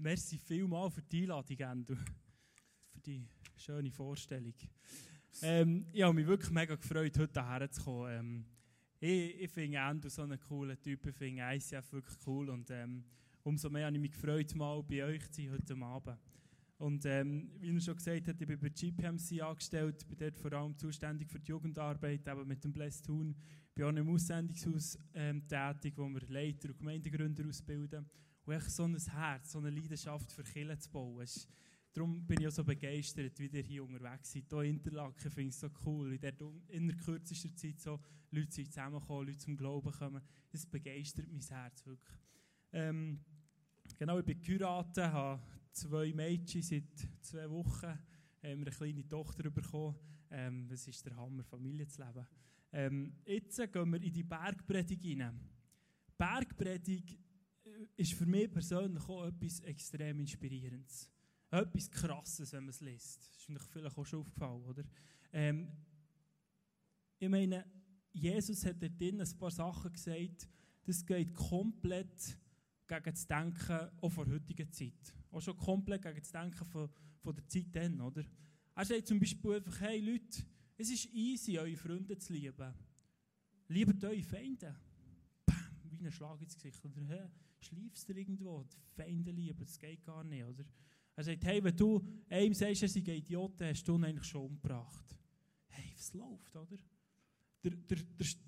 merci vielmal für die Einladung, Endo. Für die schöne Vorstellung. Ähm, ich habe mich wirklich mega gefreut, heute hierher zu kommen. Ähm, ich, ich finde Endo so einen coolen Typ, ich finde ICF wirklich cool und ähm, umso mehr habe ich mich gefreut, mal bei euch zu sein heute Abend. Und ähm, wie er schon gesagt hat, ich bin bei GPMC angestellt, bin dort vor allem zuständig für die Jugendarbeit, eben mit dem Blessed Tun. Ich bin auch im Aussendungshaus ähm, tätig, wo wir Leiter und Gemeindegründer ausbilden. Und echt so ein Herz, so eine Leidenschaft für Kirche zu bauen. Darum bin ich auch so begeistert, wie ihr hier unterwegs seid. Hier in Interlaken finde ich es so cool, wie der in der kürzesten Zeit so Leute zusammenkommen, Leute zum Glauben kommen. Das begeistert mein Herz wirklich. Ähm, genau, ich bin geheiratet, habe zwei Mädchen seit zwei Wochen, haben wir eine kleine Tochter bekommen. Ähm, ist der Hammer, Familie zu leben. Ähm, jetzt gehen wir in die Bergpredigt hinein. Bergpredigt ist für mich persönlich auch etwas extrem Inspirierendes. Etwas Krasses, wenn man es liest. Das ist mir vielleicht auch schon aufgefallen, oder? Ähm, ich meine, Jesus hat dort ein paar Sachen gesagt, das geht komplett gegen das Denken auch von heutiger Zeit. Auch schon komplett gegen das Denken von, von der Zeit dann, oder? Er sagt zum Beispiel einfach, hey Leute, es ist easy, eure Freunde zu lieben. Liebt eure Feinde. Bam, wie ein Schlag ins Gesicht. Oder, hey, schläfst du irgendwo? Die Feinde lieben, das geht gar nicht, oder? Er sagt, hey, wenn du einem sagst, er sei Idiot, hast du ihn eigentlich schon umgebracht. Hey, was läuft, oder? Der, der,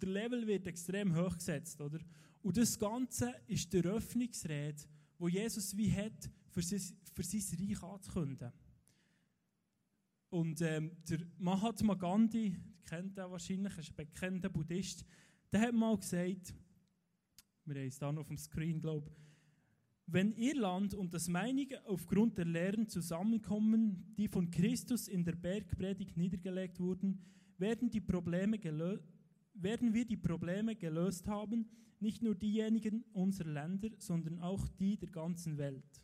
der, Level wird extrem hoch gesetzt, oder? Und das Ganze ist die Eröffnungsrede, wo Jesus wie hat, für sein, für sein Reich anzukündigen. Und ähm, der Mahatma Gandhi, kennt er wahrscheinlich, ist ein bekannter Buddhist, der hat mal gesagt, wir haben es dann auf dem Screen, glaube wenn ihr Land und das meinige aufgrund der Lehren zusammenkommen, die von Christus in der Bergpredigt niedergelegt wurden, werden, die Probleme werden wir die Probleme gelöst haben, nicht nur diejenigen unserer Länder, sondern auch die der ganzen Welt.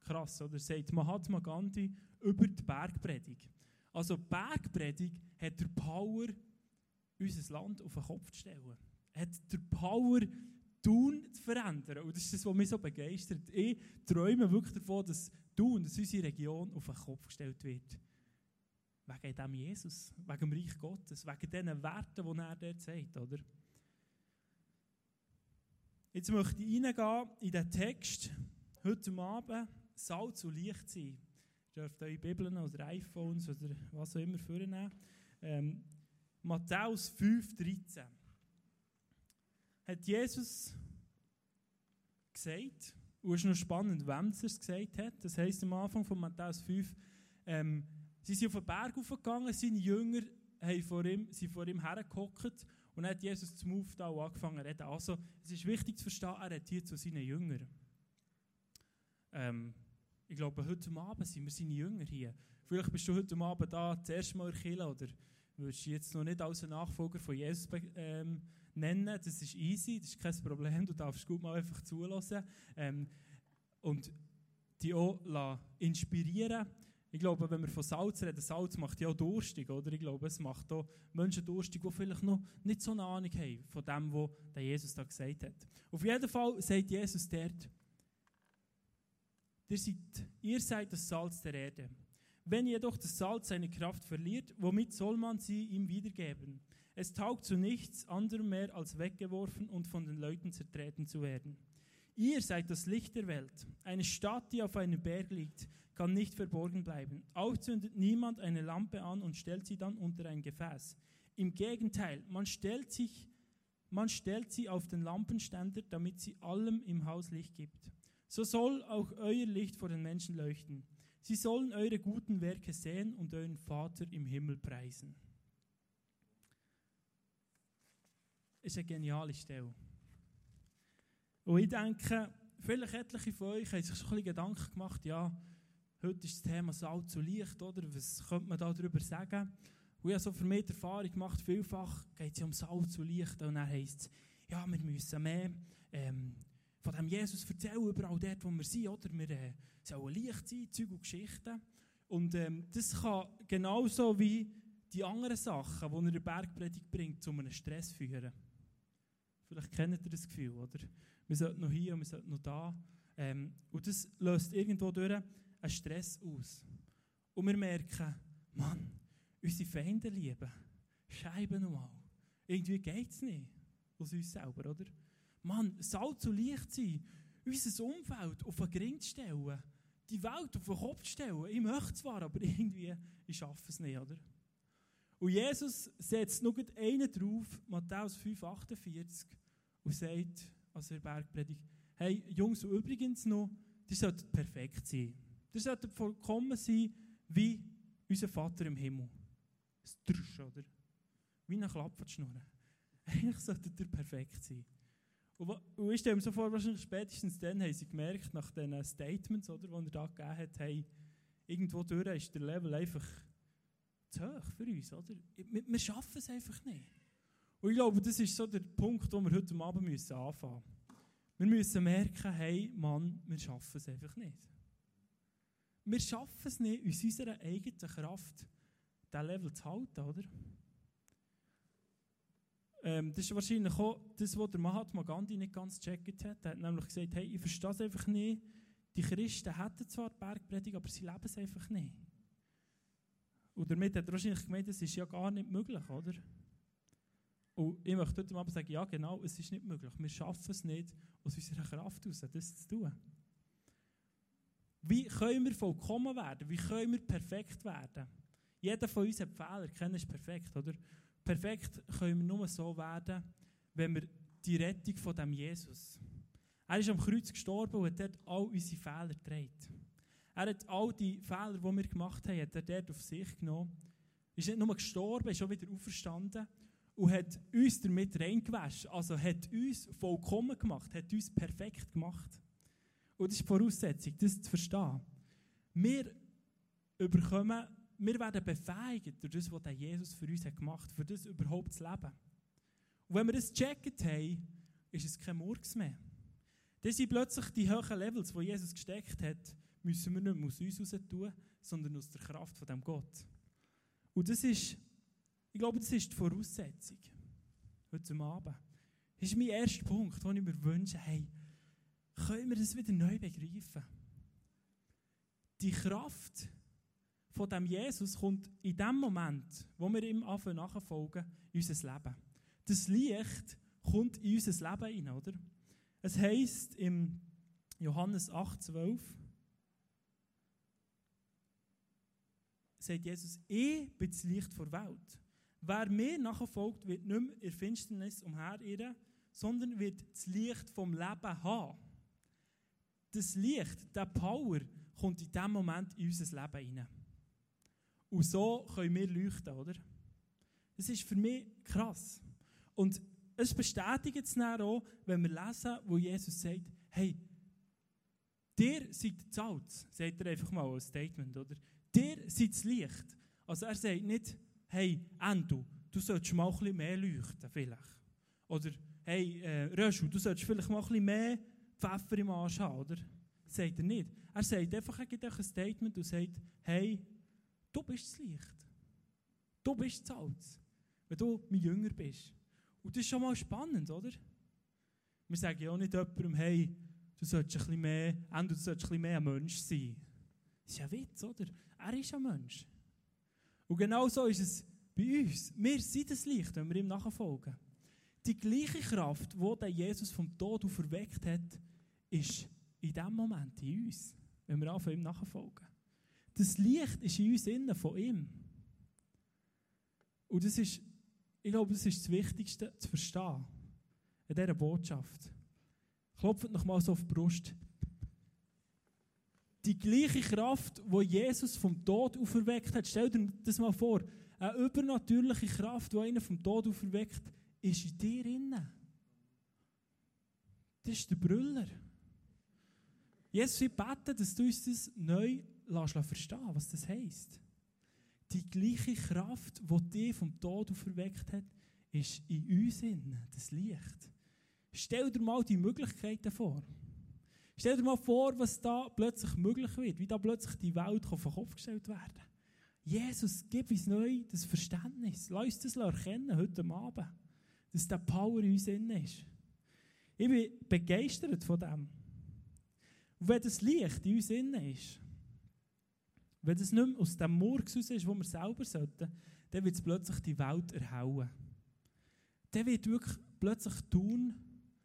Krass, oder? Sagt Mahatma Gandhi über die Bergpredigt. Also, die Bergpredigt hat der Power, unser Land auf den Kopf zu stellen. Hat der Power, Tun zu verändern. Und das ist das, was mich so begeistert. Ich träume wirklich davon, dass Tun, dass unsere Region auf den Kopf gestellt wird. Wegen dem Jesus, wegen dem Reich Gottes, wegen diesen Werten, die er dort sagt, oder? Jetzt möchte ich reingehen in den Text heute Abend, Salz und Licht sein. Ihr dürft eure Bibeln oder iPhones oder was auch immer vornehmen. Ähm, Matthäus 5,13 hat Jesus gesagt, und es ist noch spannend, wem er es gesagt hat. Das heisst am Anfang von Matthäus 5, ähm, sie sind auf den Berg aufgegangen, seine Jünger haben vor ihm, sind vor ihm hergehockt und dann hat Jesus zum Aufstehen angefangen zu reden. Also, es ist wichtig zu verstehen, er hat hier zu seinen Jüngern. Ähm, ich glaube, heute Abend sind wir seine Jünger hier. Vielleicht bist du heute Abend da das erste Mal in Kirche oder willst du jetzt noch nicht als Nachfolger von Jesus ähm, nennen. Das ist easy, das ist kein Problem. Du darfst gut mal einfach zulassen. Ähm, und die auch inspirieren ich glaube, wenn wir von Salz reden, Salz macht ja auch durstig, oder? Ich glaube, es macht auch Menschen durstig, die vielleicht noch nicht so eine Ahnung haben von dem, was Jesus da gesagt hat. Auf jeden Fall sagt Jesus dort, ihr seid, ihr seid das Salz der Erde. Wenn jedoch das Salz seine Kraft verliert, womit soll man sie ihm wiedergeben? Es taugt zu nichts anderem mehr, als weggeworfen und von den Leuten zertreten zu werden. Ihr seid das Licht der Welt. Eine Stadt, die auf einem Berg liegt, kann nicht verborgen bleiben. Auch zündet niemand eine Lampe an und stellt sie dann unter ein Gefäß. Im Gegenteil, man stellt, sich, man stellt sie auf den Lampenständer, damit sie allem im Haus Licht gibt. So soll auch euer Licht vor den Menschen leuchten. Sie sollen eure guten Werke sehen und euren Vater im Himmel preisen. Das ist eine geniale Stelle. Und ich denke, vielleicht etliche von euch haben sich so ein bisschen Gedanken gemacht, ja, Heute ist das Thema Salz und Licht, oder? Was könnte man darüber sagen? Und ich habe so für mich die Erfahrung gemacht, vielfach geht es ja um Salz und Licht. Und dann heisst es, ja, wir müssen mehr ähm, von dem Jesus erzählen, überall dort, wo wir sind, oder? Wir äh, sollen Licht sein, Zeug und Geschichten. Und ähm, das kann genauso wie die anderen Sachen, die er in der Bergpredigt bringt, zu einem Stress führen. Vielleicht kennt ihr das Gefühl, oder? Wir sollten noch hier und wir sollten noch da. Ähm, und das löst irgendwo durch einen Stress aus. Und wir merken, Mann, unsere Feinde lieben, Scheiben nochmal. Irgendwie geht es nicht aus uns selber, oder? Mann, Salz und Licht sein, unser Umfeld auf den Gring zu stellen, die Welt auf den Kopf zu stellen. Ich möchte zwar, aber irgendwie, ich schaffe es nicht, oder? Und Jesus setzt noch einen drauf, Matthäus 5,48, und sagt, also der Bergpredigt, hey Jungs, und übrigens noch, die sollten perfekt sein. Die sollten vollkommen sein, wie unser Vater im Himmel. Das Drüsch, oder? Wie eine Klappertschnur. Eigentlich sollte ihr perfekt sein. Und, und ich stelle mir so vor, wahrscheinlich spätestens dann haben sie gemerkt, nach diesen Statements, die er da gegeben hat, hey, irgendwo durch ist der Level einfach zu hoch für uns. Oder? Wir, wir schaffen es einfach nicht. Und ich glaube, das ist so der Punkt, wo wir heute Abend müssen anfangen müssen. Wir müssen merken, hey, Mann, wir schaffen es einfach nicht. Wir schaffen es nicht, aus unserer eigenen Kraft diesen Level zu halten, oder? Ähm, das ist wahrscheinlich auch das, was der Mahatma Gandhi nicht ganz gecheckt hat. Er hat nämlich gesagt, hey, ich verstehe es einfach nicht. Die Christen hätten zwar die Bergpredigt, aber sie leben es einfach nicht. Und damit hat er wahrscheinlich gemeint, das ist ja gar nicht möglich, oder? Und ich möchte heute Abend sagen, ja genau, es ist nicht möglich. Wir schaffen es nicht, aus unserer Kraft heraus das zu tun. Wie können wir vollkommen werden? Wie können wir perfekt werden? Jeder von uns hat Fehler, keiner ist perfekt, oder? Perfekt können wir nur so werden, wenn wir die Rettung von dem Jesus. Er ist am Kreuz gestorben und hat dort all unsere Fehler getragen. Er hat all die Fehler, die wir gemacht haben, hat er dort auf sich genommen. Ist nicht nur gestorben, ist auch wieder auferstanden und hat uns damit reingewaschen. Also hat uns vollkommen gemacht, hat uns perfekt gemacht. Und das ist die Voraussetzung, das zu verstehen. Wir überkommen wir werden befähigt durch das, was Jesus für uns hat gemacht hat, für das überhaupt zu leben. Und wenn wir das gecheckt haben, ist es kein Murks mehr. Das sind plötzlich die hohen Levels, die Jesus gesteckt hat, müssen wir nicht mehr aus uns heraus tun, sondern aus der Kraft von dem Gott. Und das ist, ich glaube, das ist die Voraussetzung heute Abend. Das ist mein erster Punkt, den ich mir wünsche, hey, können wir das wieder neu begreifen? Die Kraft, von dem Jesus kommt in dem Moment, wo wir ihm anfangen nachfolgen, in unser Leben. Das Licht kommt in unser Leben hinein, oder? Es heißt im Johannes 8, 12, sagt Jesus, ich bin das Licht der Welt. Wer mir nachfolgt, wird nicht mehr in Finsternis umherirren, sondern wird das Licht vom Leben haben. Das Licht, der Power, kommt in dem Moment in unser Leben hinein. Und so können wir leuchten, oder? Das ist für mich krass. Und es bestätigt es dann auch, wenn wir lesen, wo Jesus sagt, hey, dir seid Salz, sagt er einfach mal als Statement, oder? Dir das Licht. Also er sagt nicht, hey, Endo, du solltest mal ein bisschen mehr leuchten, vielleicht. Oder, hey, äh, Röschel, du solltest vielleicht mal ein bisschen mehr Pfeffer im Arsch haben, oder? Das sagt er nicht. Er sagt einfach ein Statement und sagt, hey, Du bist das Licht. Du bist das Salz. Wenn du mein Jünger bist. Und das ist schon mal spannend, oder? Wir sagen ja auch nicht jemandem, hey, du solltest ein bisschen mehr, du solltest ein bisschen mehr Mensch sein. Das ist ja Witz, oder? Er ist ein Mensch. Und genau so ist es bei uns. Wir sind das Licht, wenn wir ihm nachfolgen. Die gleiche Kraft, die Jesus vom Tod auferweckt hat, ist in dem Moment in uns, wenn wir anfangen, ihm nachfolgen. Das Licht ist in uns innen von ihm. Und das ist, ich glaube, das ist das Wichtigste zu verstehen in dieser Botschaft. Klopft noch mal so auf die Brust. Die gleiche Kraft, die Jesus vom Tod auferweckt hat, stell dir das mal vor, eine übernatürliche Kraft, die einen vom Tod auferweckt, ist in dir innen. Das ist der Brüller. Jesus, ich bete, dass du uns das neu lässt was das heisst. Die gleiche Kraft, die dich vom Tod auferweckt hat, ist in uns in, das Licht. Stell dir mal die Möglichkeiten vor. Stell dir mal vor, was da plötzlich möglich wird, wie da plötzlich die Welt auf den Kopf gestellt werden Jesus, gib uns neu das Verständnis. Lass uns das erkennen heute Abend, dass der Power in uns in ist. Ich bin begeistert von dem. Und wenn das Licht in uns innen ist, wenn es nicht mehr aus dem Murks raus ist, wo wir selber sollten, dann wird es plötzlich die Welt erhauen. Dann wird wirklich plötzlich tun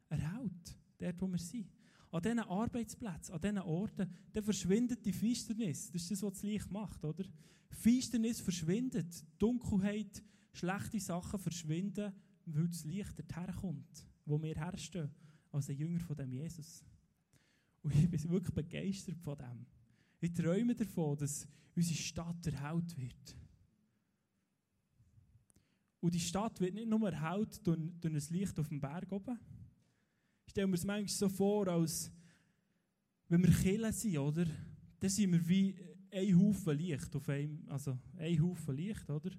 erhaut, dort wo wir sind. An diesen Arbeitsplätzen, an diesen Orten, dann verschwindet die Finsternis. Das ist das, was das Licht macht, oder? Finsternis verschwindet, Dunkelheit, schlechte Sachen verschwinden, weil das Licht dorthin wo wir herstehen, als ein Jünger von dem Jesus. Und ich bin wirklich begeistert von dem. Ich träume davon, dass unsere Stadt erhellt wird. Und die Stadt wird nicht nur erhellt durch, durch ein Licht auf dem Berg oben. Ich stelle mir es manchmal so vor, als wenn wir Killen sind, oder? Dann sind wir wie ein Haufen Licht auf einem, also ein Haufen Licht, oder?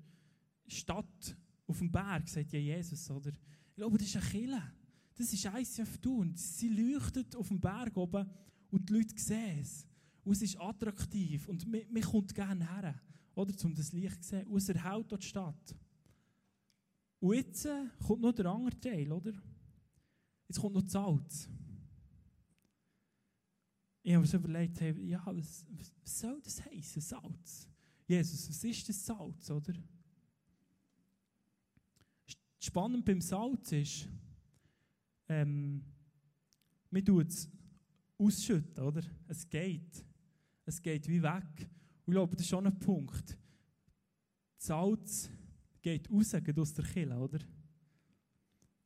Stadt auf dem Berg, sagt ja Jesus, oder? Ich glaube, das ist eine Kille. Das ist ICF tun. Sie leuchtet auf dem Berg oben und die Leute sehen es. Und es ist attraktiv und man, man kommt gerne her, oder? Um das Licht zu sehen. Und es erhält dort die Stadt. Und jetzt äh, kommt noch der andere Teil, oder? Jetzt kommt noch das Salz. Ich habe mir so überlegt, hey, ja, was, was soll das heißen, Salz? Jesus, was ist das Salz, oder? Spannend beim Salz ist, ähm, man tut es ausschütten, oder? Es geht. Es geht wie weg. Und ich glaube, das ist schon ein Punkt. Salz geht raus, geht aus der Kille, oder?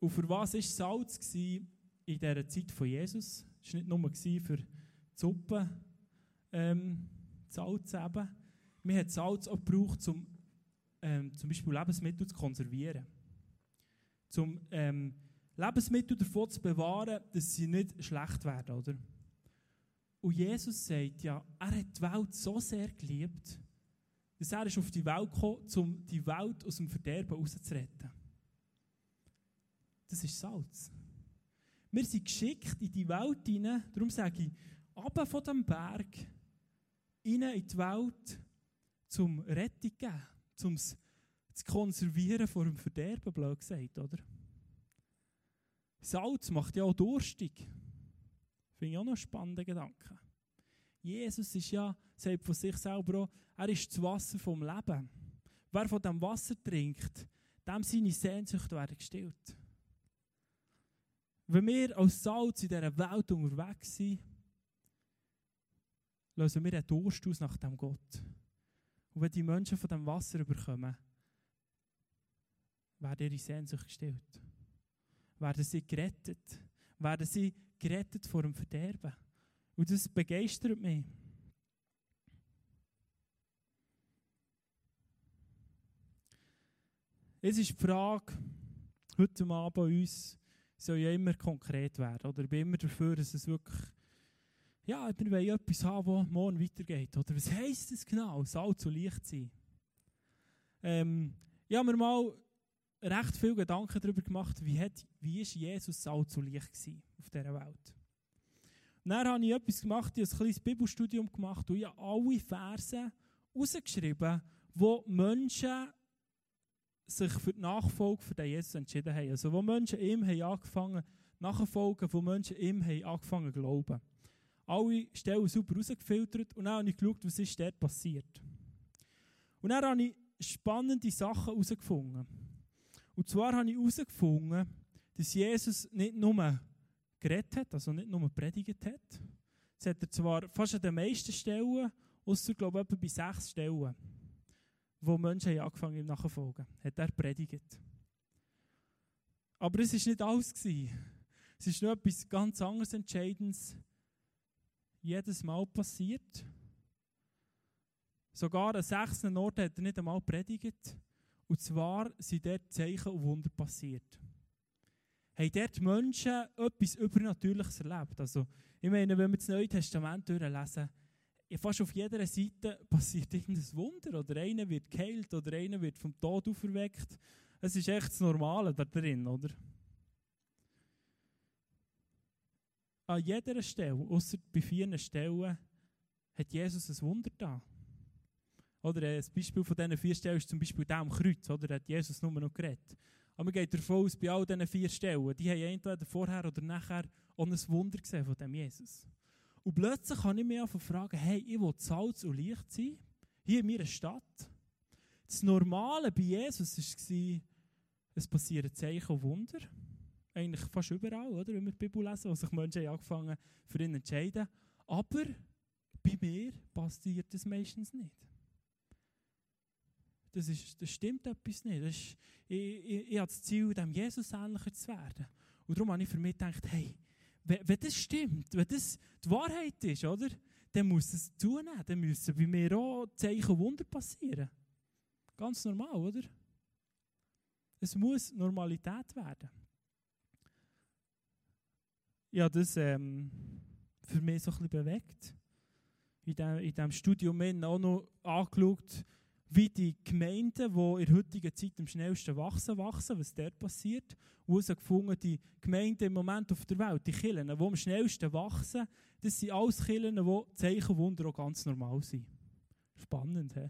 Und für was war Salz in dieser Zeit von Jesus? Es war nicht nur für die Suppe ähm, Salz eben. Man hat Salz auch gebraucht, um ähm, zum Beispiel Lebensmittel zu konservieren. Um ähm, Lebensmittel davon zu bewahren, dass sie nicht schlecht werden, oder? Und Jesus sagt ja, er hat die Welt so sehr geliebt, dass er ist auf die Welt gekommen, um die Welt aus dem Verderben rauszuretten. Das ist Salz. Wir sind geschickt in die Welt hinein, darum sage ich, ab von dem Berg, rein in die Welt, zum Rettung geben, zum zu konservieren vor dem Verderben, blöd gesagt, oder? Salz macht ja auch durstig. Finde ich auch noch einen spannenden Gedanken. Jesus ist ja, sagt von sich selber auch, er ist das Wasser vom Leben. Wer von dem Wasser trinkt, dem seine Sehnsucht werden gestillt. Wenn wir als Salz in dieser Welt unterwegs sind, lösen wir einen Durst aus nach dem Gott. Und wenn die Menschen von dem Wasser überkommen, werden ihre Sehnsucht gestillt. Werden sie gerettet. Werden sie gerettet vor dem Verderben. Und das begeistert mich. Es ist die Frage, heute Abend bei uns soll ja immer konkret werden. Oder ich bin immer dafür, dass es wirklich, ja, wir wollen etwas haben, das morgen weitergeht. Oder was heisst das genau? Salz und Licht sein. Ähm, ich habe mir mal recht viele Gedanken darüber gemacht, wie, hat, wie ist Jesus Salz und Licht gewesen auf dieser Welt. Und dann habe ich etwas gemacht, ich habe ein kleines Bibelstudium gemacht und ich habe alle Verse rausgeschrieben, wo Menschen sich für die Nachfolge den Jesus entschieden haben. Also wo Menschen ihm haben angefangen nachfolgen, wo Menschen ihm haben angefangen glauben. Alle Stellen super rausgefiltert und dann habe ich geschaut, was ist dort passiert. Und dann habe ich spannende Sachen herausgefunden. Und zwar habe ich herausgefunden, dass Jesus nicht nur geredet hat, also nicht nur predigt hat. Das hat er zwar fast an den meisten Stellen, außer glaube ich etwa bei sechs Stellen, wo Menschen haben angefangen ihm nachzufolgen, hat er predigt. Aber es war nicht alles. Es ist noch etwas ganz anderes Entscheidendes jedes Mal passiert. Sogar an sechs Orten hat er nicht einmal predigt. Und zwar sind dort Zeichen und Wunder passiert haben dort Menschen etwas Übernatürliches erlebt. Also, ich meine, wenn wir das Neue Testament durchlesen, fast auf jeder Seite passiert irgendein Wunder. Oder einer wird geheilt oder einer wird vom Tod auferweckt. Es ist echt das Normale da drin, oder? An jeder Stelle, außer bei vier Stellen, hat Jesus ein Wunder da. Oder ein Beispiel von diesen vier Stellen ist zum Beispiel der am Kreuz, oder? Da hat Jesus nur noch geredet. Aber man geht davon aus, bei all diesen vier Stellen, die haben entweder vorher oder nachher auch ein Wunder gesehen von dem Jesus. Und plötzlich kann ich mich einfach fragen, hey, ich will Salz und Licht sein, hier in meiner Stadt. Das Normale bei Jesus war, es passieren Zeichen und Wunder. Eigentlich fast überall, oder? wenn wir die Bibel lesen, wo sich Menschen angefangen für ihn entscheiden. Aber bei mir passiert das meistens nicht. Das, ist, das stimmt etwas nicht. Ist, ich, ich, ich habe das Ziel, dem Jesus ähnlicher zu werden. Und darum habe ich für mich gedacht, hey, wenn, das stimmt, wenn das die Wahrheit ist, oder, dann muss es zunehmen. Dann müssen bei mir auch Zeichen und Wunder passieren. Ganz normal, oder? Es muss Normalität werden. Ja, das ähm, für mich so ein bisschen bewegt. In diesem Studium auch noch angeschaut, wie die Gemeinden, die in der heutigen Zeit am schnellsten wachsen, wachsen, was dort passiert. Und herausgefunden, die Gemeinden im Moment auf der Welt, die Kirchen, die am schnellsten wachsen, das sind alles Kirchen, die Zeichenwunder auch ganz normal sind. Spannend, he?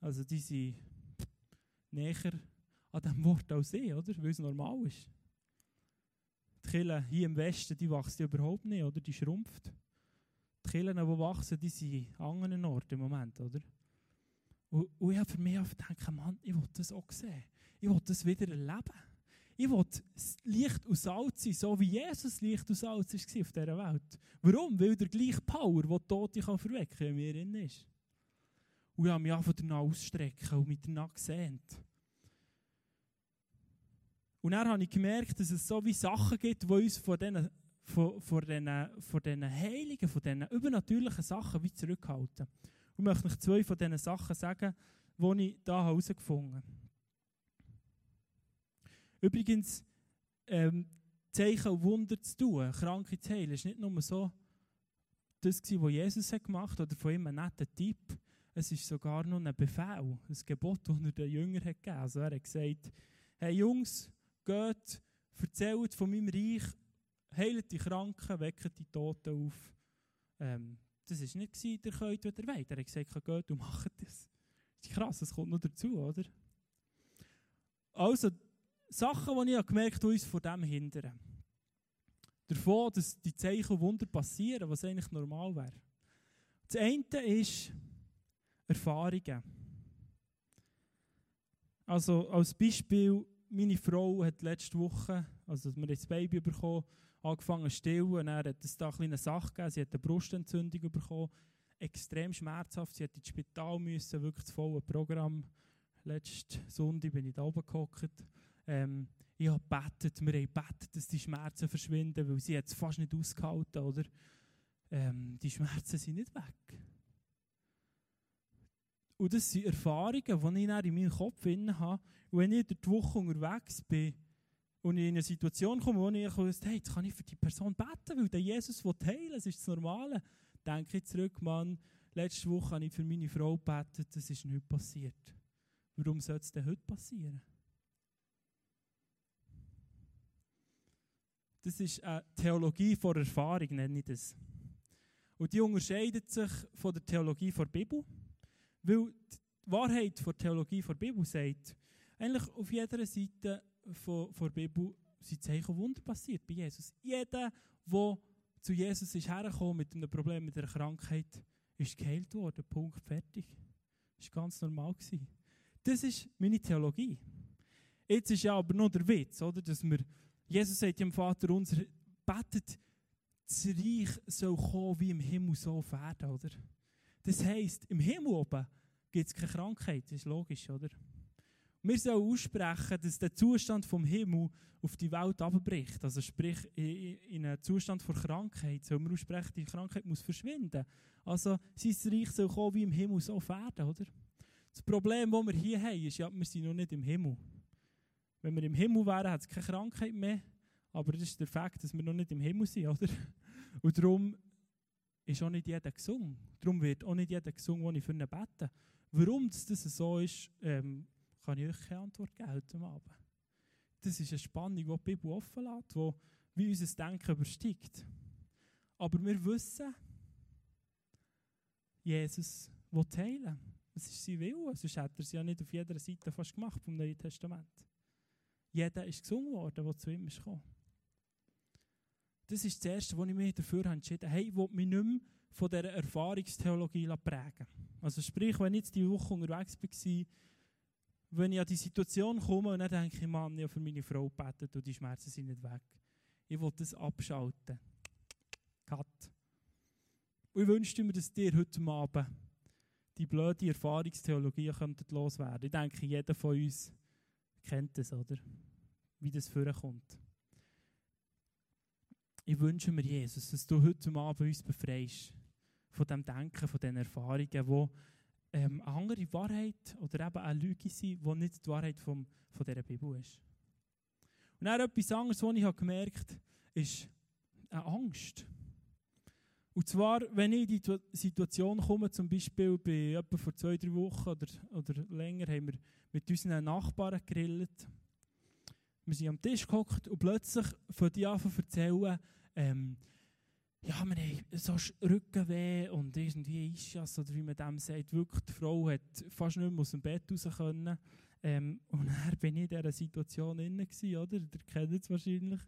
Also die sind näher an diesem Wort als ich, oder? Weil es normal ist. Die Kirche hier im Westen, die wachsen überhaupt nicht, oder? Die schrumpft. Die Kirchen, die wachsen, die sind an anderen Orten im Moment, oder? Und, ich habe für mich gedacht, Mann, ich will das auch sehen. Ich will das wieder erleben. Ich will Licht und Salz sein, so wie Jesus Licht und Salz war auf dieser Welt. Warum? Weil der gleiche Power, der Tote kann verwecken kann, mir drin ist. Und ich habe mich einfach danach ausstrecken und mich danach gesehnt. Und dann habe ich gemerkt, dass es so wie Sachen gibt, die uns von diesen, von, von diesen, von diesen Heiligen, von diesen übernatürlichen Sachen wie zurückhalten. Ich möchte euch zwei von diesen Sachen sagen, die ich hier herausgefunden habe. Übrigens, ähm, Zeichen und Wunder zu tun, Kranke zu heilen, ist nicht nur so das, was Jesus hat gemacht hat oder von ihm ein netter Tipp. Es ist sogar noch ein Befehl, ein Gebot, das er den Jüngern hat gegeben Also er hat gesagt, hey Jungs, geht, erzählt von meinem Reich, heilt die Kranken, weckt die Toten auf. Ähm, das war nicht, ihr könnt, was ihr. Er hat gesagt, geht und macht das. Das ist krass, das kommt noch dazu, oder? Also, Sachen, die ich gemerkt habe, die uns von dem hindern. Davon, dass die Zeichen und Wunder passieren, was eigentlich normal wäre. Das eine ist Erfahrungen. Also als Beispiel, meine Frau hat letzte Woche, also wir das Baby bekommen, angefangen zu stillen. Dann hat es da eine kleine Sache gegeben. Sie hat eine Brustentzündung bekommen. Extrem schmerzhaft. Sie hat ins Spital müssen, wirklich das volle Programm. Letzten Sonntag bin ich da oben gehockt. Ähm, ich habe gebetet, wir haben gebetet, dass die Schmerzen verschwinden, weil sie es fast nicht ausgehalten oder? Ähm, die Schmerzen sind nicht weg. Und das sind Erfahrungen, die ich in meinem Kopf habe. Und wenn ich in der Woche unterwegs bin, und ich in eine Situation komme, wo ich wusste, hey, jetzt kann ich für die Person beten, weil der Jesus will heilen, das ist das Normale. Denke ich zurück, Mann, letzte Woche habe ich für meine Frau gebetet, das ist nicht passiert. Warum soll es denn heute passieren? Das ist eine Theologie vor Erfahrung, nenne ich das. Und die unterscheidet sich von der Theologie vor Bibel, weil die Wahrheit vor Theologie vor Bibel sagt, eigentlich auf jeder Seite von, von der Bibel sind Zeichen Wunder passiert bei Jesus. Jeder, der zu Jesus ist hergekommen mit einem Problem, mit einer Krankheit, ist geheilt worden. Punkt, fertig. Das war ganz normal. Gewesen. Das ist meine Theologie. Jetzt ist ja aber noch der Witz, oder? dass wir, Jesus sagt dem Vater unser, betet, das Reich soll kommen wie im Himmel so auf Erden, oder? Das heisst, im Himmel oben gibt es keine Krankheit, das ist logisch, oder? Wir sollen aussprechen, dass der Zustand vom Himmel auf die Welt abbricht. Also sprich, in einem Zustand von Krankheit sollen wir aussprechen, die Krankheit muss verschwinden. Also sein Reich soll kommen wie im Himmel so werden, oder? Das Problem, das wir hier haben, ist ja, wir sind noch nicht im Himmel. Wenn wir im Himmel wären, hat es keine Krankheit mehr. Aber das ist der Fakt, dass wir noch nicht im Himmel sind, oder? Und darum ist auch nicht jeder gesungen. Darum wird auch nicht jeder gesungen, den ich für ihn bete. Warum das so ist, ähm, kann ich euch keine Antwort geben heute Abend. Das ist eine Spannung, die die Bibel offen lässt, die wie unser Denken übersteigt. Aber wir wissen, Jesus will heilen. Das ist sein Wille, sonst hat er es ja nicht auf jeder Seite fast gemacht vom Neuen Testament. Jeder ist gesungen worden, der zu ihm ist gekommen. das ist das Erste, was ich mich dafür entschieden habe. Hey, ich will mich nicht mehr von dieser Erfahrungstheologie prägen Also sprich, wenn ich jetzt die Woche unterwegs war, wenn ich an die Situation komme und dann denke ich, Mann, ich habe für meine Frau gebetet und die Schmerzen sind nicht weg. Ich will das abschalten. Cut. Und ich wünschte mir, dass dir heute Abend die blöde Erfahrungstheologie könntet loswerden. Ich denke, jeder von uns kennt das, oder? Wie das vorkommt. Ich wünsche mir, Jesus, dass du heute Abend uns befreist von dem Denken, von den Erfahrungen, die ähm, eine andere Wahrheit oder eben eine Lüge sind, die nicht die Wahrheit vom, von dieser Bibel ist. Und dann etwas anderes, was ich gemerkt habe, ist eine Angst. Und zwar, wenn ich in die Situation komme, zum Beispiel bei etwa vor zwei, drei Wochen oder, oder länger, haben wir mit unseren Nachbarn gegrillt. Wir sind am Tisch gehockt und plötzlich von die an zu erzählen, ähm, ja, wir haben so Rückenweh und irgendwie Ischias, oder wie man dem sagt, wirklich, die Frau hat fast nicht mehr aus dem Bett raus können. Ähm, und dann bin ich in dieser Situation inne oder? Ihr kennt es wahrscheinlich.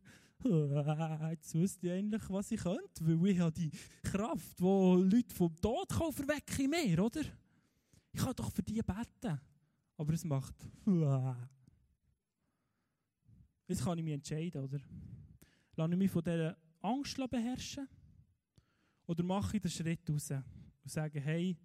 Jetzt wüsste ich eigentlich, was ich könnte, weil ich habe die Kraft, die Leute vom Tod verwecken in mir, oder? Ich kann doch für die beten. Aber es macht Jetzt kann ich mich entscheiden, oder? Lasse ich mich von dieser Angst beherrschen? Oder mache ich den Schritt raus und sage, hey,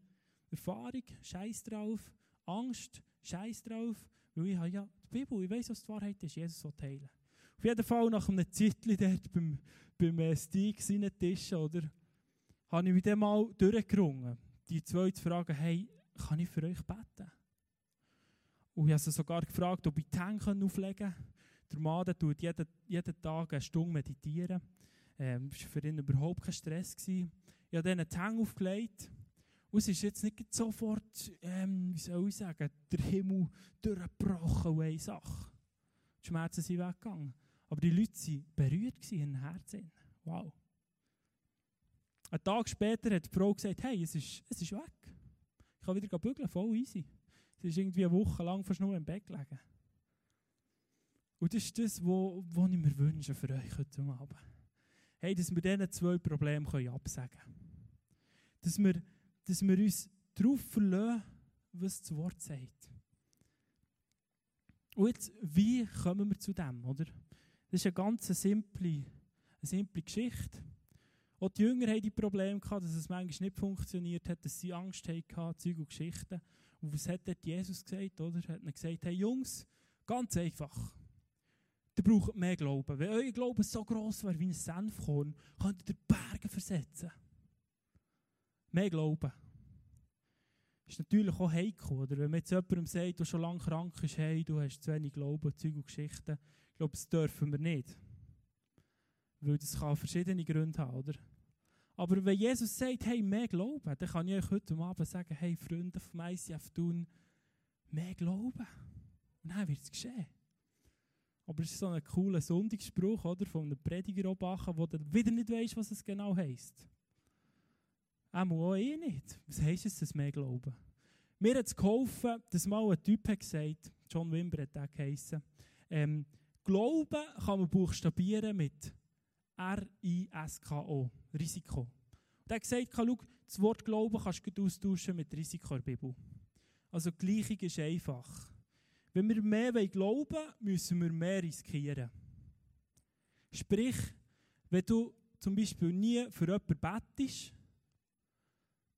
Erfahrung, Scheiß drauf, Angst, Scheiß drauf, weil ich habe ja die Bibel, ich weiß, was die Wahrheit ist, Jesus soll teilen. Auf jeden Fall nach einem Zeitchen dort beim, beim äh, seinen Tisch, oder, habe ich mit dem mal durchgerungen, die zweite Frage, hey, kann ich für euch beten? Und ich habe sie sogar gefragt, ob ich die Hände auflegen kann. Der Mann tut jeden, jeden Tag eine Stunde meditieren. Ähm, das war für ihn überhaupt kein Stress. Gewesen. Ich habe dann die Hände aufgelegt. Und es ist jetzt nicht sofort, ähm, wie soll ich sagen, der Himmel durchgebrochen und eine Sache. Die Schmerzen sind weggegangen. Aber die Leute waren berührt in ihren Herzen. Wow. Ein Tag später hat die Frau gesagt, hey, es ist, es ist weg. Ich kann wieder bügeln, voll easy. Sie ist irgendwie eine Woche lang fast nur im Bett gelegen. Und das ist das, was ich mir wünsche für euch heute Abend hey, dass wir diesen zwei Problemen können absagen können. Dass wir, dass wir uns darauf verlassen, was das Wort sagt. Und jetzt, wie kommen wir zu dem, oder? Das ist eine ganz simple, eine simple Geschichte. Auch die Jünger hatten die Probleme, gehabt, dass es manchmal nicht funktioniert hat, dass sie Angst hatten, Zeug und Geschichten. Und was hat dort Jesus gesagt, oder? Er hat gesagt, hey Jungs, ganz einfach. Ihr braucht mehr Glauben. Wenn euer Glauben so gross wäre wie ein Senfkorn, könntet ihr Berge versetzen. Mehr Glauben. Ist natürlich auch heikel, oder? Wenn man jetzt jemandem sagt, der schon lange krank ist, hey, du hast zu wenig Glauben, Zeug und Geschichten. Ich glaube, das dürfen wir nicht. Weil das kann verschiedene Gründe haben, oder? Aber wenn Jesus sagt, hey, mehr Glauben, dann kann ich euch heute Abend sagen, hey, Freunde vom ICF tun, mehr Glauben. Und dann wird es geschehen. Aber es ist so ein cooler Sonntagsspruch oder, von einem Prediger Obachen, wo du wieder nicht weißt, was es genau heisst. Auch eh nicht. Was heisst es, das mehr glauben? Mir hat es geholfen, dass mal ein Typ hat gesagt, John Wimber hat das geheissen, ähm, Glauben kann man buchstabieren mit R-I-S-K-O, Risiko. Und er hat gesagt, schau, das Wort Glauben kannst du austauschen mit Risiko in der Bibel. Also Gleichung ist einfach. Wenn wir mehr glauben müssen wir mehr riskieren. Sprich, wenn du zum Beispiel nie für jemanden bettest,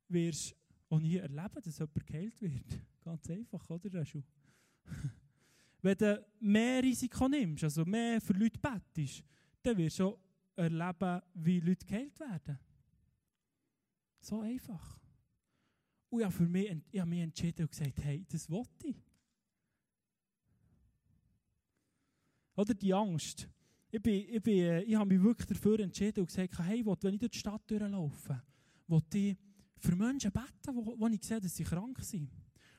wirst du auch nie erleben, dass jemand geheilt wird. Ganz einfach, oder, wenn du mehr Risiko nimmst, also mehr für Leute bettest, dann wirst du auch erleben, wie Leute geheilt werden. So einfach. Und ich habe, für mich, ich habe mich entschieden und gesagt, hey, das wollte ich. Oder die Angst. Ich, bin, ich, bin, äh, ich habe mich wirklich dafür entschieden und gesagt, hey, wenn ich durch die Stadt durchlaufe, will ich für Menschen beten, wo, wo ich sehe, dass sie krank sind.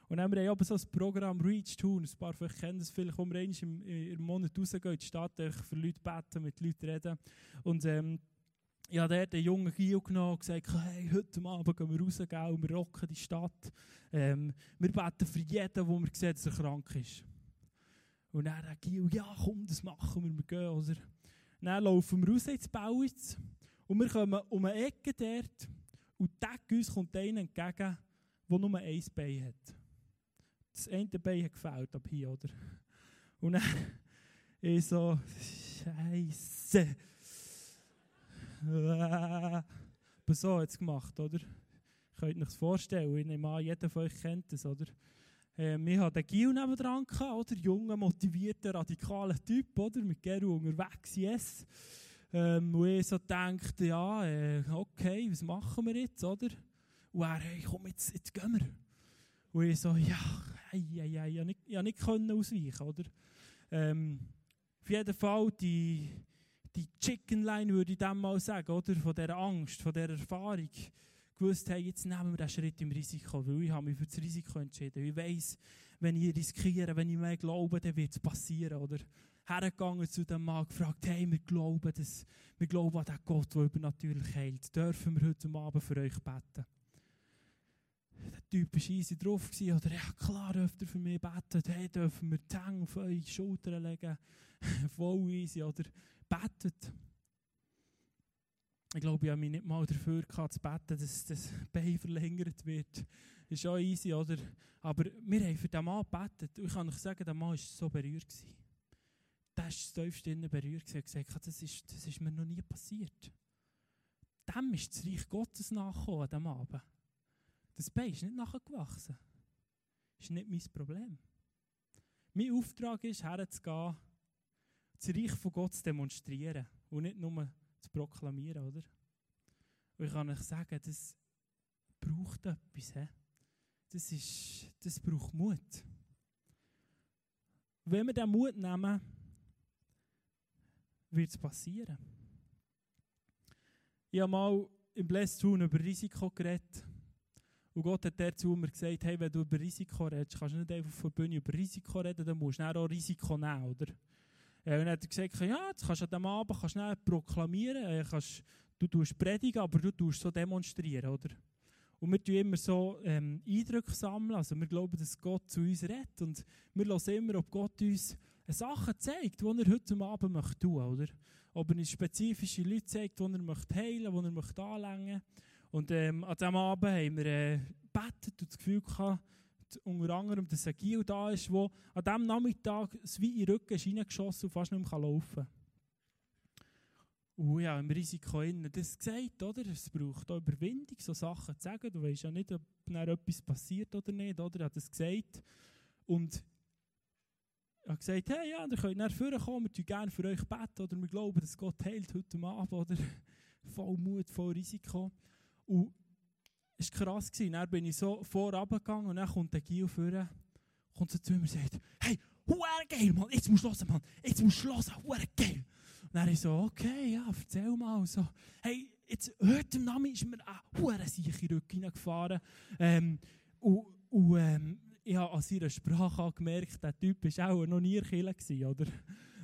Und dann haben wir aber so ein Programm Reach tun. Ein paar von euch kennen das vielleicht, wo wir im, im Monat rausgehen in die Stadt, für Leute beten, mit Leuten reden. Und ähm, ich habe dort einen jungen Gio genommen und gesagt, hey, heute Abend gehen wir raus und wir rocken die Stadt. Ähm, wir beten für jeden, der wir sehen, dass er krank ist. Und dann hat Gil, ja komm, das machen wir, wir gehen, oder? Dann laufen wir raus ins Bauitz und wir kommen um eine Ecke dort und deck uns kommt einer entgegen, der nur ein Bein hat. Das eine Bein hat gefällt ab hier, oder? Und dann ich so, Scheiße. Aber so hat es gemacht, oder? Könnt ihr euch das vorstellen? Ich nehme an, jeder von euch kennt das, oder? Ähm, ich hatte den Gil nebendran, oder? Junger, motivierter, radikaler Typ, oder? Mit Geru unterwegs, yes. Ähm, und ich so dachte, ja, äh, okay, was machen wir jetzt, oder? Und er, hey, komm, jetzt, jetzt gehen wir. Und ich so, ja, ei, ei, ei, ich konnte nicht, ich nicht ausweichen, oder? Ähm, auf jeden Fall, die, die Chicken Line würde ich dem mal sagen, oder? Von dieser Angst, von dieser Erfahrung. Gewusst, hey, jetzt nehmen wir diesen Schritt im Risiko, weil ich habe mich für das Risiko entschieden. Ich weiss, wenn ich riskiere, wenn ich mehr glaube, dann wird es passieren, oder? Hergegangen zu dem Mann, gefragt, hey, wir glauben, dass, wir glauben an den Gott, der übernatürlich heilt. Dürfen wir heute Abend für euch beten? Der Typ war easy drauf, gewesen, oder? Ja, klar, ihr für mich beten. Hey, dürfen wir die Hände auf eure Schultern legen? Voll easy, oder? betet. Ich glaube, ich habe mich nicht mal dafür gehabt, zu beten, dass das Bein verlängert wird. Ist auch easy, oder? Aber wir haben für diesen Mann gebetet. Und ich kann euch sagen, der Mann war so berührt. Der war das tiefste berührt und gesagt, das ist, das ist mir noch nie passiert. Dem ist das Reich Gottes nachgekommen an diesem Abend. Das Bein ist nicht nachgewachsen. Das ist nicht mein Problem. Mein Auftrag ist, herzugehen das Reich von Gott zu demonstrieren und nicht nur zu proklamieren, oder? Und ich kann euch sagen, das braucht etwas. He? Das, ist, das braucht Mut. Wenn wir diesen Mut nehmen, wird es passieren. Ich habe mal im Blessed Tun über Risiko geredet. Und Gott hat dazu mir gesagt, hey, wenn du über Risiko redest, kannst du nicht einfach vor der Bühne über Risiko reden, dann musst du auch Risiko nehmen, oder? Äh, und dann hat er gesagt, ja, jetzt kannst du an diesem Abend kannst du proklamieren, äh, kannst, du tust predigen, aber du tust so demonstrieren, oder? Und wir tun immer so ähm, Eindrücke sammeln, also wir glauben, dass Gott zu uns redet und wir hören immer, ob Gott uns Sachen zeigt, die er heute Abend möchte tun, oder? Ob er uns spezifische Leute zeigt, die er möchte heilen, die er möchte anlängen. Und ähm, an diesem Abend haben wir äh, gebetet und das Gefühl gehabt, unter anderem der Sagil da ist, der an diesem Nachmittag wie in den Rücken ist reingeschossen und fast nicht mehr laufen kann. Und ja, im Risiko innen das gesagt, oder? Es braucht auch Überwindung, so Sachen zu sagen. Du weißt ja nicht, ob etwas passiert oder nicht, oder? Er hat das gesagt. Und er hat gesagt, hey, ja, ihr könnt nachher kommen, wir gerne für euch beten, oder wir glauben, dass Gott heilt heute Abend, oder? Voll Mut, voll Risiko. Und es war krass. Gewesen. Dann bin ich so vorab gegangen und dann kommt der Gil vor, kommt so zu mir und sagt, hey, huere geil, Mann, jetzt musst du hören, Mann, jetzt musst du hören, huere geil. Und dann ich so, okay, ja, erzähl mal. So, hey, jetzt, heute Namen ist mir eine huere sichere Rücken gefahren. Ähm, und, und ähm, ich habe an seiner Sprache gemerkt, der Typ war auch noch nie in Kirche, oder?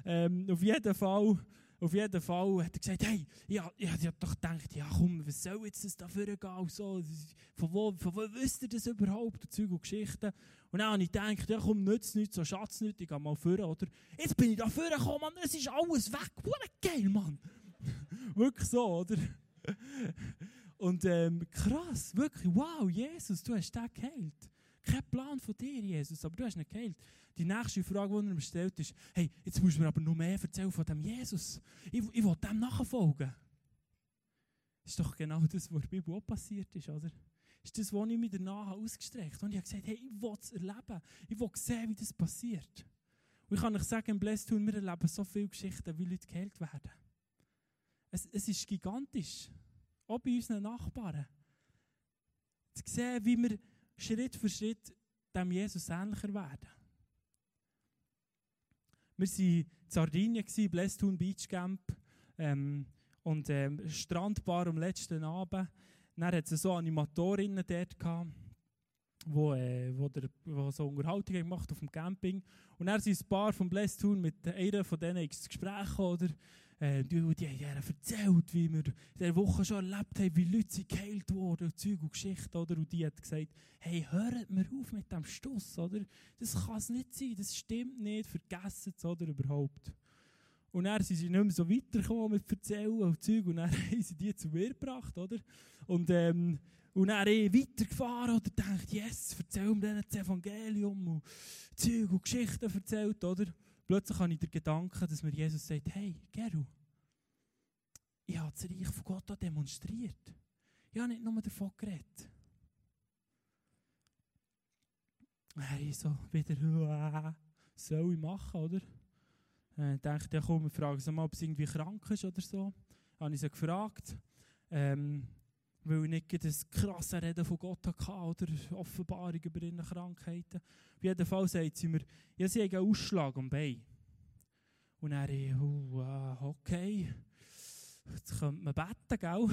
Ähm, auf jeden Fall auf jeden Fall hat er gesagt, hey, ja, ich habe doch gedacht, ja komm, was soll jetzt das da vorgehen? So, von, wo, von wo wisst ihr das überhaupt? Und Zeug und Geschichten. Und dann habe ich gedacht, ja komm, nützt nichts, so Schatz nicht, ich gehe mal vor, oder? Jetzt bin ich da vorgekommen, Mann, es ist alles weg. Hure geil, Mann. wirklich so, oder? Und ähm, krass, wirklich, wow, Jesus, du hast den geheilt. Kein Plan von dir, Jesus, aber du hast ihn geheilt. Die nächste Frage, die er mir stellt, ist, hey, jetzt musst du mir aber noch mehr erzählen von dem Jesus. Ich, ich will dem nachfolgen. Das ist doch genau das, was in der Bibel auch passiert ist, oder? Ist das, was ich mir danach ausgestreckt habe. Und ich habe gesagt, hey, ich will es erleben. Ich will sehen, wie das passiert. Und ich kann euch sagen, im Blessed wir erleben so viele Geschichten, wie Leute geheilt werden. Es, es ist gigantisch. Auch bei unseren Nachbarn. Zu sehen, wie wir Schritt für Schritt dem Jesus ähnlicher werden. Wir waren in Sardinien, Blästun Beach Camp. Ähm, und ähm, Strandbar am letzten Abend. Dann hat es so Animatorinnen dort gehabt, wo, äh, wo, der, wo so Unterhaltungen gemacht auf dem Camping. Und dann sind ein paar vom Blästun mit einer von denen ins Gespräch oder äh, die, die haben erzählt, wie wir in dieser Woche schon erlebt haben, wie Leute geheilt wurden, Zeug und Geschichten, oder? Und die hat gesagt, hey, hört mir auf mit dem Stuss, oder? Das kann es nicht sein, das stimmt nicht, vergessen es, oder? Überhaupt. Und dann sind sie nicht mehr so weitergekommen mit Erzählen und Zeug. Und dann haben sie die zu mir gebracht, oder? Und, ähm, und dann eh weitergefahren oder denkt, yes, erzähl mir das Evangelium und Zeug und Geschichten erzählt, oder? Plötzlich habe ich den Gedanken, dass mir Jesus sagt, hey, Geru, ich habe das Reich von Gott demonstriert. Ich habe nicht nur davon geredet. Er ist so wieder, soll ich machen, oder? Ich dachte, ja komm, wir fragen sie mal, ob sie irgendwie krank ist oder so. Habe ich sie gefragt, ähm, weil ich nicht das krasse Reden von Gott hatte oder Offenbarung über ihre Krankheiten. Auf jeden Fall sagt sie mir, ja, sie haben einen Ausschlag am Bein. Und er, oh, okay, jetzt könnte man beten, gell?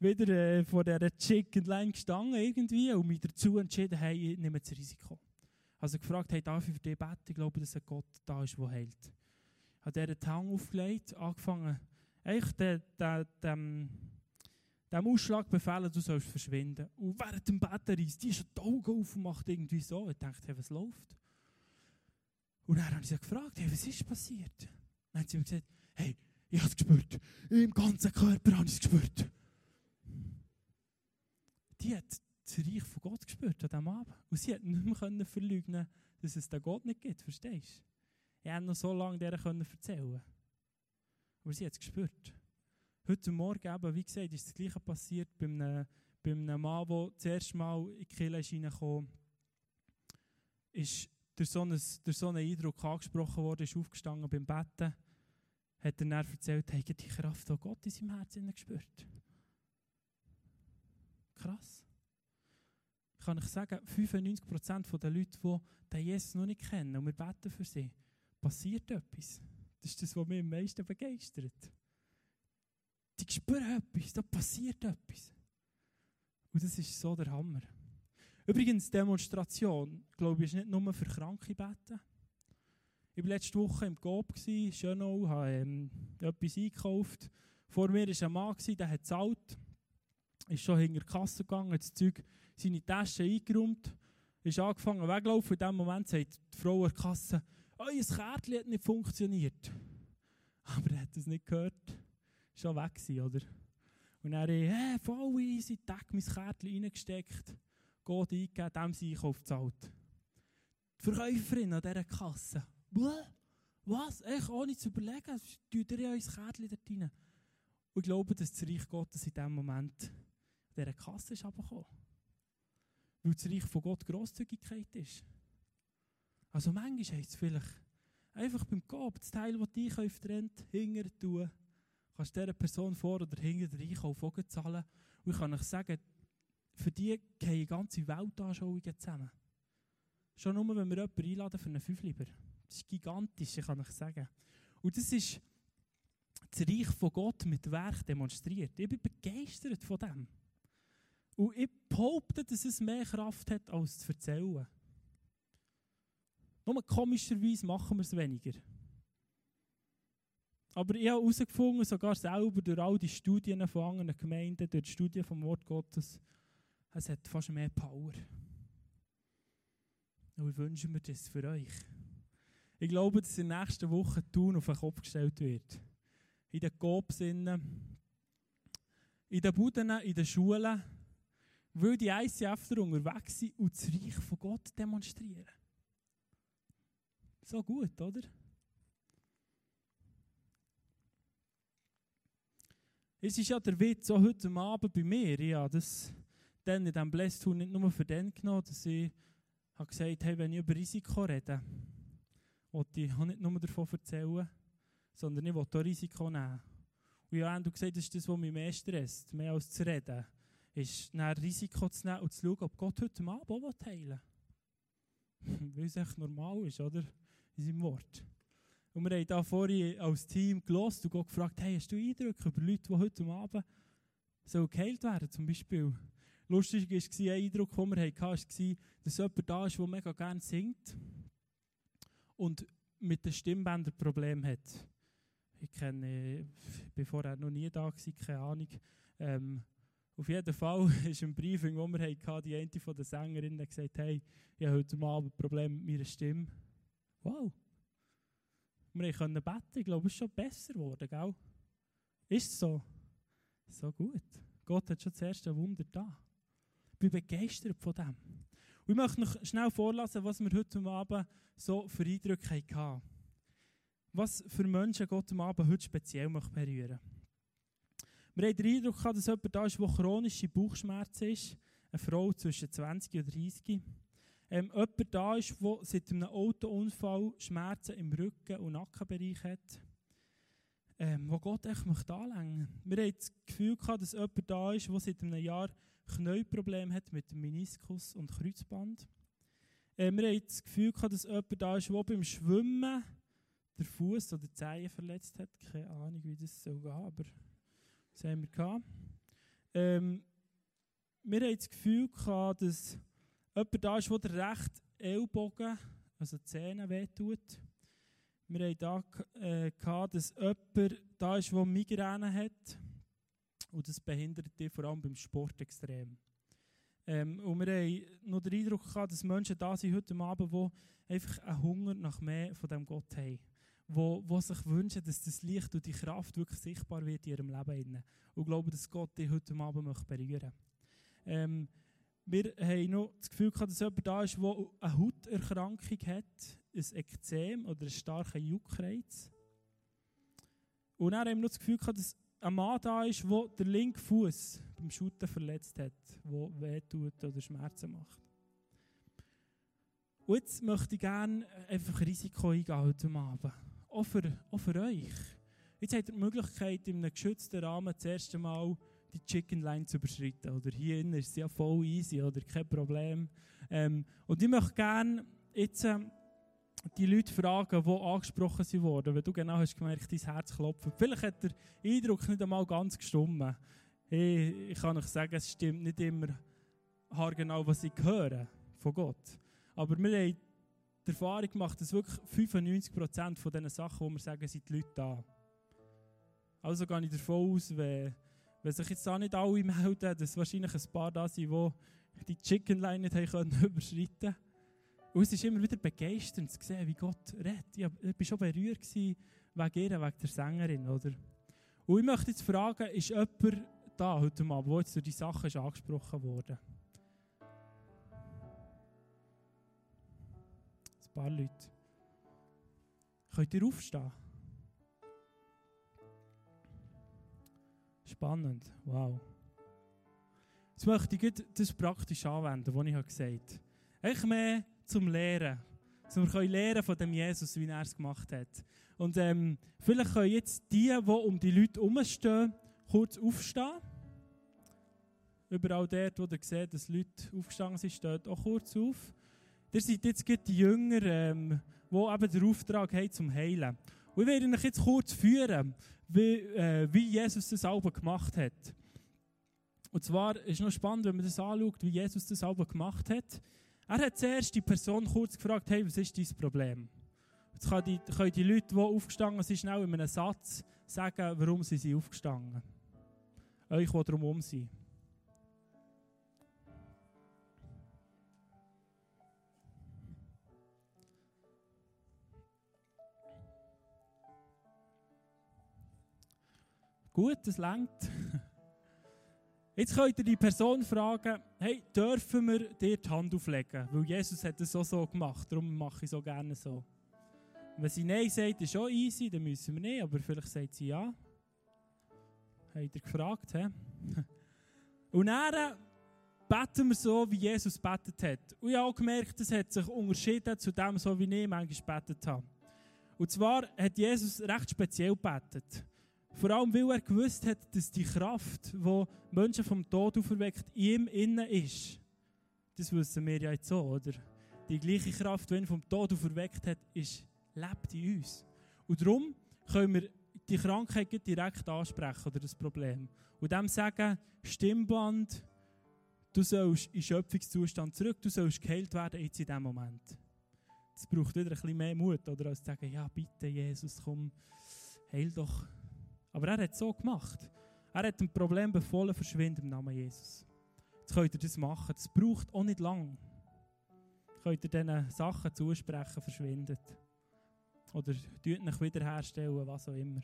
Wieder äh, vor dieser Chicken Line gestanden irgendwie und mich dazu entschieden, hey, ich nehme das Risiko. Also gefragt, hey, darf ich für dich beten? Ich glaube, dass ein Gott da ist, der heilt. Hat er den Hang aufgelegt, angefangen, echt den, den, dem, dem Ausschlag befehlen, du sollst verschwinden. Und während dem Beten reist, die schon die Augen auf und macht irgendwie so. Ich dachte, hey, was läuft? Und dann habe ich sie gefragt, hey, was ist passiert? Dann hat sie mir gesagt, hey, ich habe es gespürt. Im ganzen Körper habe ich es gespürt. Die hat das Reich von Gott gespürt an diesem Abend. Und sie hat nicht mehr verleugnen dass es den Gott nicht gibt. Verstehst du? Ich konnte noch so lange der erzählen. Aber sie hat es gespürt. Heute Morgen, eben, wie gesagt, ist das Gleiche passiert bei einem, bei einem Mann, der das erste Mal in die Kirche reinkam. Ist durch so, einen, durch so einen Eindruck angesprochen worden, ist aufgestanden beim Betten, hat er dann erzählt, hat die Kraft von Gott in seinem Herzen gespürt. Krass. Ich kann euch sagen, 95% der Leute, die den Jesus noch nicht kennen und wir beten für sie, passiert etwas. Das ist das, was mich am meisten begeistert. Die spüren etwas, da passiert etwas. Und das ist so der Hammer. Übrigens, Demonstration, glaube ich, ist nicht nur für Kranke beten. Ich war letzte Woche im Coop, Schönau, habe ähm, etwas eingekauft. Vor mir war ein Mann, der hat gezahlt, ist schon hinter die Kasse gegangen, hat das Zeug, seine Tasche eingeräumt, ist angefangen weglaufen. In dem Moment sagt die Frau an der Kasse, euer Kärtchen hat nicht funktioniert. Aber er hat es nicht gehört. Schon weg gewesen, oder? Und er hat, hey, voll easy, Tag mein Kärtchen reingesteckt. Geht eingegeben, dem sie Einkauf zahlt. Die Verkäuferin an dieser Kasse. Was? Echt, ohne zu überlegen, tut ihr ja ins Kärtchen dort rein. Und ich glaube, dass das Reich Gottes in diesem Moment an dieser Kasse ist runtergekommen. Weil das Reich von Gott Grosszügigkeit ist. Also manchmal heisst es vielleicht, einfach beim Gab, das Teil, das die Einkauf trennt, hinter tun. Kannst dieser Person vor oder hinter den Einkauf auch zahlen. Und ich kann euch sagen, für die gehen ganze Weltanschauungen zusammen. Schon nur, wenn wir jemanden einladen für einen Fünfliber. Das ist gigantisch, ich kann euch sagen. Und das ist das Reich von Gott mit Werk demonstriert. Ich bin begeistert von dem. Und ich behaupte, dass es mehr Kraft hat, als zu erzählen. Nur komischerweise machen wir es weniger. Aber ich habe herausgefunden, sogar selber durch all die Studien von anderen Gemeinden, durch die Studien vom Wort Gottes, es hat fast mehr Power. Und ich wünsche mir das für euch. Ich glaube, dass in der nächsten Woche Tun auf den Kopf gestellt wird. In den Gobsinnen, in den Buden, in den Schulen, weil die ICF unterwegs sind und das Reich von Gott demonstrieren. So gut, oder? Es ist ja der Witz, auch heute Abend bei mir, ja, das dann in diesem Blessed nicht nur für den genommen, dass ich habe gesagt hey, wenn ich über Risiko rede, wollte ich auch nicht nur davon erzählen, sondern ich wollte auch Risiko nehmen. Und ja, du gesagt, das ist das, was mich mehr stresst, mehr als zu reden, ist ein Risiko zu nehmen und zu schauen, ob Gott heute Abend auch heilen will. Weil es echt normal ist, oder? In seinem Wort. Und wir haben da vorhin als Team gelost und gefragt, hey, hast du Eindrücke über Leute, die heute Abend so geheilt werden, zum Beispiel? Lustig war, ein Eindruck, den wir hatten, dass jemand da ist, der mega gerne singt und mit den Stimmbändern Probleme hat. Ich kenne, ich war vorher noch nie da, keine Ahnung. Ähm, auf jeden Fall ist im Briefing, das wir hatten, die eine von den Sängerinnen gesagt, hey, ich habe heute Abend ein Problem mit meiner Stimme. Wow. Wir können beten. Ich glaube, es ist schon besser geworden, gell? Ist so? So gut. Gott hat schon das erste Wunder da. Ich bin begeistert von dem. Und ich möchte noch schnell vorlesen, was wir heute Abend so für Eindrücke hatten. Was für Menschen Gott am Abend heute speziell möchte berühren Wir haben den Eindruck gehabt, dass jemand da ist, der chronische Bauchschmerzen ist. Eine Frau zwischen 20 und 30. Ähm, jemand da ist, der seit einem Autounfall Schmerzen im Rücken- und Nackenbereich hat. Ähm, wo Gott echt möchte anlängen. Wir haben das Gefühl gehabt, dass jemand da ist, der seit einem Jahr Knäuprobleme hat mit dem Meniskus und Kreuzband. Äh, wir haben das Gefühl gehabt, dass jemand da ist, der beim Schwimmen der Fuß oder die Zehen verletzt hat. Keine Ahnung, wie das so geht, aber das haben wir gehabt. Ähm, wir haben das Gefühl gehabt, dass jemand da ist, der der rechte Ellbogen, also die Zähne, wehtut. Wir haben da äh, gehabt, dass jemand da ist, der Migräne hat. Und das behindert dich vor allem beim Sport extrem. Ähm, und wir haben noch den Eindruck gehabt, dass Menschen da sind heute Abend, die einfach einen Hunger nach mehr von dem Gott haben. Wo, wo sich wünschen, dass das Licht und die Kraft wirklich sichtbar wird in ihrem Leben. Und glauben, dass Gott dich heute Abend möchte berühren ähm, Wir haben noch das Gefühl gehabt, dass jemand da ist, der eine Hauterkrankung hat, ein Ekzem oder einen starken Juckreiz. Und dann haben wir noch das Gefühl gehabt, dass ein Mann da ist, der den linken Fuß beim Shooten verletzt hat, der wehtut oder Schmerzen macht. Und jetzt möchte ich gerne einfach Risiko eingehen heute Abend. Auch für, auch für euch. Jetzt habt ihr die Möglichkeit, in einem geschützten Rahmen das erste Mal die Chicken Line zu überschreiten. Oder hier innen ist es ja voll easy oder kein Problem. Ähm, und ich möchte gerne jetzt äh, die Leute fragen, die angesprochen wurden, wenn du genau hast gemerkt, dein Herz klopft. Vielleicht hat der Eindruck nicht einmal ganz gestummen. Hey, ich kann euch sagen, es stimmt nicht immer haargenau, was ich höre von Gott. Aber wir haben die Erfahrung gemacht, dass wirklich 95% von diesen Sachen, die wir sagen, sind die Leute da. Also gehe ich davon aus, wenn, wenn sich jetzt da nicht alle melden, dass wahrscheinlich ein paar da sind, die die Chicken Line nicht haben überschreiten können. Und es ist immer wieder begeisternd zu sehen, wie Gott redet. Ich war schon berührt wegen ihr, wegen der Sängerin. Oder? Und ich möchte jetzt fragen, ist jemand da heute Abend, wo jetzt durch die Sache ist angesprochen wurde? Ein paar Leute. Könnt ihr aufstehen? Spannend, wow. Jetzt möchte ich das praktisch anwenden, was ich gesagt habe. Ich mehr zum Lehren. Dass wir lernen von dem Jesus, wie er es gemacht hat. Und ähm, vielleicht können jetzt die, die um die Leute herumstehen, kurz aufstehen. Überall dort, wo ihr seht, dass Leute aufgestanden sind, steht auch kurz auf. Ihr seid jetzt die Jünger, ähm, die eben den Auftrag haben zum Heilen. Und ich werde euch jetzt kurz führen, wie, äh, wie Jesus das Alben gemacht hat. Und zwar ist es noch spannend, wenn man das anschaut, wie Jesus das Alben gemacht hat. Er hat zuerst die Person kurz gefragt, hey, was ist dein Problem? Jetzt können die, können die Leute, die aufgestanden sind, schnell in einem Satz sagen, warum sie sind aufgestanden. Euch, die drumherum sind. Gut, das längt. Jetzt könnt ihr die Person fragen, hey, dürfen wir dir die Hand auflegen? Weil Jesus hat es auch so gemacht, darum mache ich es so gerne so. Wenn sie Nein sagt, ist schon easy, dann müssen wir nicht, aber vielleicht sagt sie Ja. Habt ihr gefragt, hä? Und dann beten wir so, wie Jesus betet hat. Und ich habe auch gemerkt, das hat sich unterschieden zu dem, so wie ich manchmal betet habe. Und zwar hat Jesus recht speziell betet. Vor allem, weil er gewusst hat, dass die Kraft, die Menschen vom Tod auferweckt, in ihm innen ist. Das wissen wir ja jetzt so, oder? Die gleiche Kraft, die ihn vom Tod auferweckt hat, ist, lebt in uns. Und darum können wir die Krankheit direkt ansprechen, oder das Problem. Und dem sagen, Stimmband, du sollst in Schöpfungszustand zurück, du sollst geheilt werden jetzt in diesem Moment. Das braucht wieder ein bisschen mehr Mut, oder? Als zu sagen, ja bitte Jesus, komm, heil doch aber er hat es so gemacht. Er hat ein Problem befohlen, verschwinden im Namen Jesus. Jetzt könnt ihr das machen. Das braucht auch nicht lang. Könnt ihr diesen Sachen zusprechen, verschwindet. Oder euch wiederherstellen, was auch immer.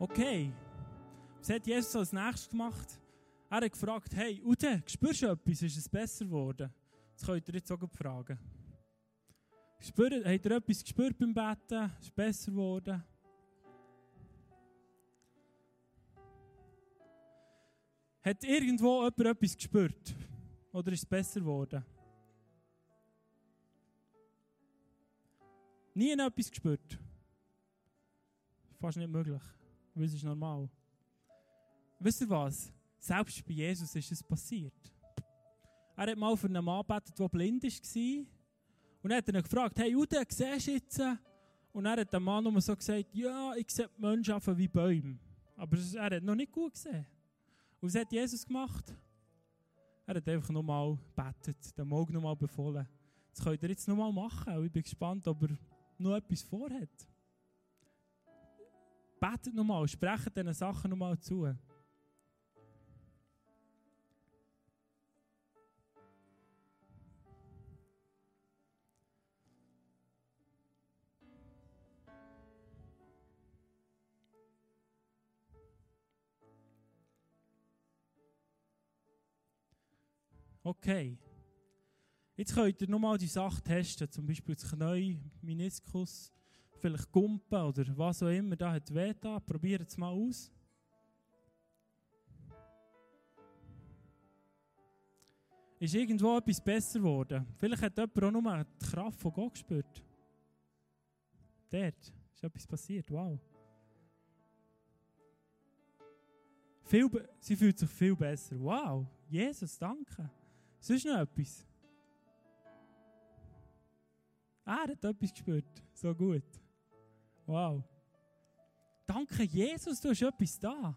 Okay. Was hat Jesus als nächstes gemacht? Er hat gefragt, hey, Ude, spürst du etwas? Ist es besser geworden? Das könnt ihr jetzt auch fragen. Spürt, habt ihr etwas gespürt beim Betten? Ist es besser geworden? Hat irgendwo jemand etwas gespürt? Oder ist es besser geworden? Nie etwas gespürt? Fast nicht möglich. Weil es ist normal. Wisst ihr was? Selbst bei Jesus ist es passiert. Er hat mal für einen Mann gebetet, der blind war. Und er hat ihn gefragt, hey Jude, siehst du jetzt? Und er hat dem Mann nur so gesagt, ja, ich sehe die Menschen wie Bäume. Aber er hat noch nicht gut gesehen. Und was hat Jesus gemacht? Er hat einfach nochmal gebetet, den Morgen nochmal befohlen. Das könnt ihr jetzt nochmal machen. Ich bin gespannt, ob er noch etwas vorhat. Betet nochmal, sprecht diesen Sachen nochmal zu. Okay. Jetzt könnt ihr nochmal die Sache testen, zum Beispiel das Knie, Meniskus vielleicht Gumpen oder was auch immer da hat weh da. Probiert es mal aus. Ist irgendwo etwas besser geworden? Vielleicht hat jemand auch nur die Kraft von Gott gespürt. Dort ist etwas passiert. Wow. Viel, sie fühlt sich viel besser. Wow. Jesus, danke. Sonst noch etwas? Er hat etwas gespürt. So gut. Wow. Danke, Jesus, du hast etwas da.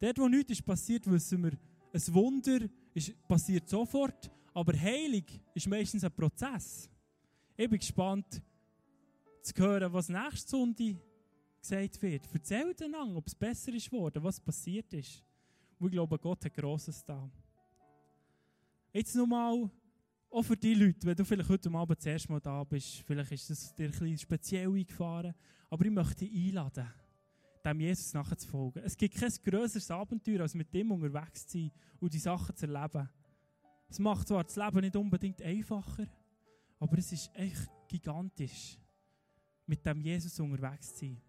Dort, wo nichts ist passiert, wissen wir, ein Wunder ist, passiert sofort, aber Heilung ist meistens ein Prozess. Ich bin gespannt zu hören, was nächste Sonde gesagt wird. Erzähl einander, ob es besser ist geworden, was passiert ist. Und ich glaube, Gott hat Grosses da. Jetzt nochmal auch für die Leute, wenn du vielleicht heute Abend das erste Mal da bist, vielleicht ist es dir ein bisschen speziell eingefahren, aber ich möchte dich einladen, dem Jesus nachzufolgen. Es gibt kein größeres Abenteuer, als mit dem unterwegs zu sein und die Sachen zu erleben. Es macht zwar das Leben nicht unbedingt einfacher, aber es ist echt gigantisch, mit dem Jesus unterwegs zu sein.